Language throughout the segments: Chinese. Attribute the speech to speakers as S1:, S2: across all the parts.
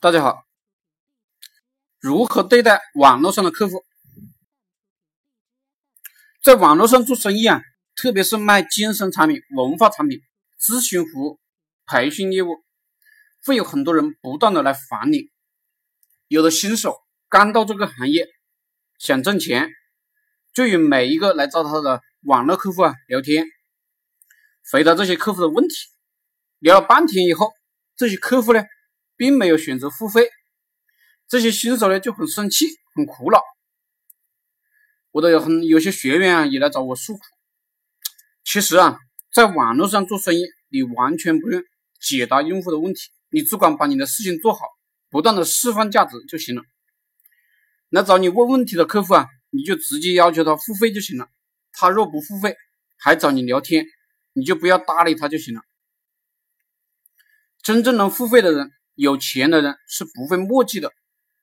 S1: 大家好，如何对待网络上的客户？在网络上做生意啊，特别是卖健身产品、文化产品、咨询服务、培训业务，会有很多人不断的来烦你。有的新手刚到这个行业，想挣钱，就与每一个来找他的网络客户啊聊天，回答这些客户的问题。聊了半天以后，这些客户呢？并没有选择付费，这些新手呢就很生气，很苦恼。我都有很有些学员啊也来找我诉苦。其实啊，在网络上做生意，你完全不用解答用户的问题，你只管把你的事情做好，不断的释放价值就行了。来找你问问题的客户啊，你就直接要求他付费就行了。他若不付费，还找你聊天，你就不要搭理他就行了。真正能付费的人。有钱的人是不会墨迹的，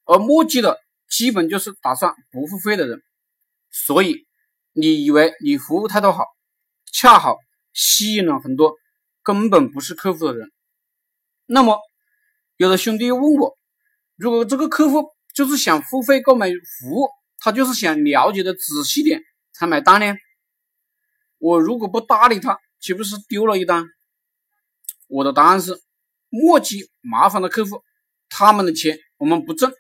S1: 而墨迹的基本就是打算不付费的人。所以，你以为你服务态度好，恰好吸引了很多根本不是客户的人。那么，有的兄弟又问我，如果这个客户就是想付费购买服务，他就是想了解的仔细点才买单呢？我如果不搭理他，岂不是丢了一单？我的答案是。墨迹麻烦的客户，他们的钱我们不挣，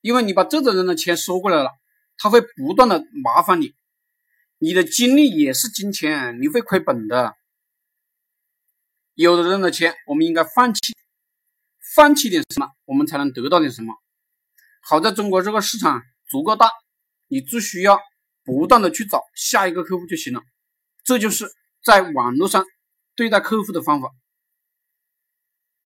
S1: 因为你把这种人的钱收过来了，他会不断的麻烦你，你的精力也是金钱，你会亏本的。有的人的钱我们应该放弃，放弃点什么，我们才能得到点什么。好在中国这个市场足够大，你只需要不断的去找下一个客户就行了，这就是在网络上对待客户的方法。